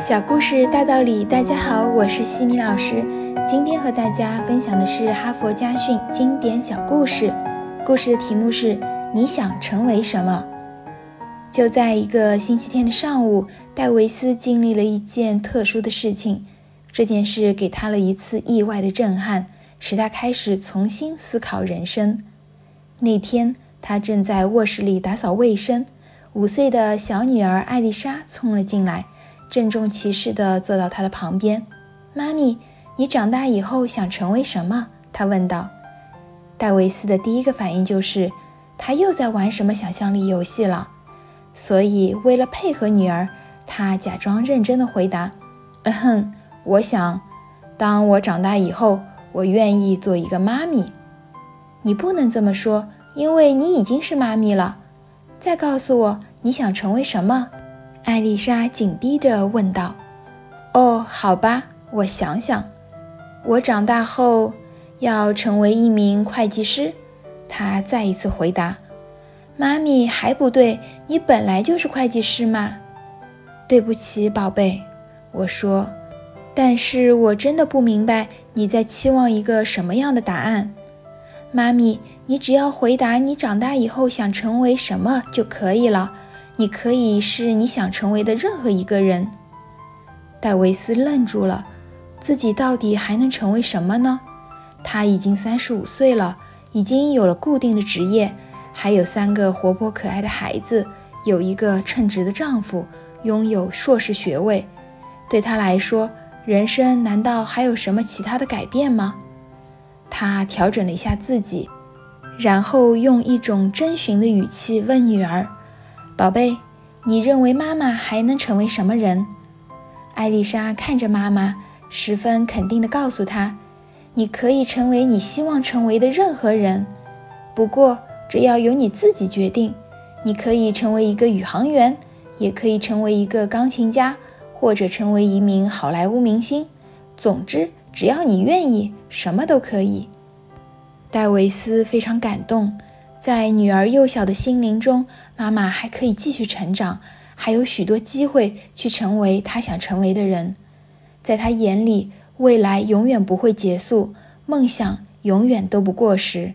小故事大道理，大家好，我是西米老师。今天和大家分享的是《哈佛家训》经典小故事。故事的题目是：你想成为什么？就在一个星期天的上午，戴维斯经历了一件特殊的事情。这件事给他了一次意外的震撼，使他开始重新思考人生。那天，他正在卧室里打扫卫生，五岁的小女儿艾丽莎冲了进来。郑重其事地坐到他的旁边，妈咪，你长大以后想成为什么？他问道。戴维斯的第一个反应就是，他又在玩什么想象力游戏了。所以，为了配合女儿，他假装认真地回答：“嗯哼，我想，当我长大以后，我愿意做一个妈咪。”你不能这么说，因为你已经是妈咪了。再告诉我，你想成为什么？艾丽莎紧逼着问道：“哦，好吧，我想想。我长大后要成为一名会计师。”她再一次回答：“妈咪，还不对，你本来就是会计师嘛。”对不起，宝贝，我说。但是我真的不明白你在期望一个什么样的答案。妈咪，你只要回答你长大以后想成为什么就可以了。你可以是你想成为的任何一个人。戴维斯愣住了，自己到底还能成为什么呢？他已经三十五岁了，已经有了固定的职业，还有三个活泼可爱的孩子，有一个称职的丈夫，拥有硕士学位。对他来说，人生难道还有什么其他的改变吗？他调整了一下自己，然后用一种征询的语气问女儿。宝贝，你认为妈妈还能成为什么人？艾丽莎看着妈妈，十分肯定地告诉她：“你可以成为你希望成为的任何人，不过这要由你自己决定。你可以成为一个宇航员，也可以成为一个钢琴家，或者成为一名好莱坞明星。总之，只要你愿意，什么都可以。”戴维斯非常感动。在女儿幼小的心灵中，妈妈还可以继续成长，还有许多机会去成为她想成为的人。在她眼里，未来永远不会结束，梦想永远都不过时。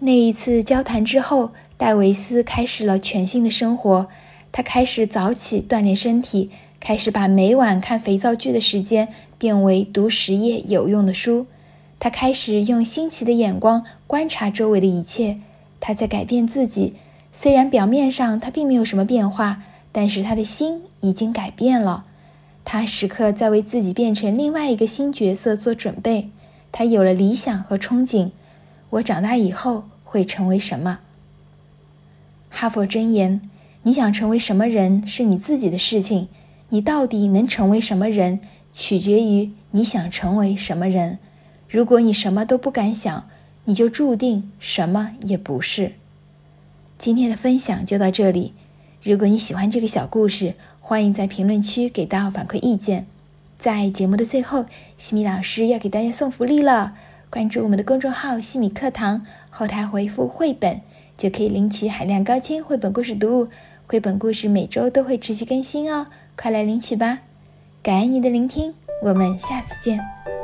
那一次交谈之后，戴维斯开始了全新的生活。他开始早起锻炼身体，开始把每晚看肥皂剧的时间变为读十页有用的书。他开始用新奇的眼光观察周围的一切。他在改变自己，虽然表面上他并没有什么变化，但是他的心已经改变了。他时刻在为自己变成另外一个新角色做准备。他有了理想和憧憬。我长大以后会成为什么？哈佛箴言：你想成为什么人是你自己的事情，你到底能成为什么人，取决于你想成为什么人。如果你什么都不敢想，你就注定什么也不是。今天的分享就到这里。如果你喜欢这个小故事，欢迎在评论区给到反馈意见。在节目的最后，西米老师要给大家送福利了。关注我们的公众号“西米课堂”，后台回复“绘本”就可以领取海量高清绘本故事读物。绘本故事每周都会持续更新哦，快来领取吧！感恩你的聆听，我们下次见。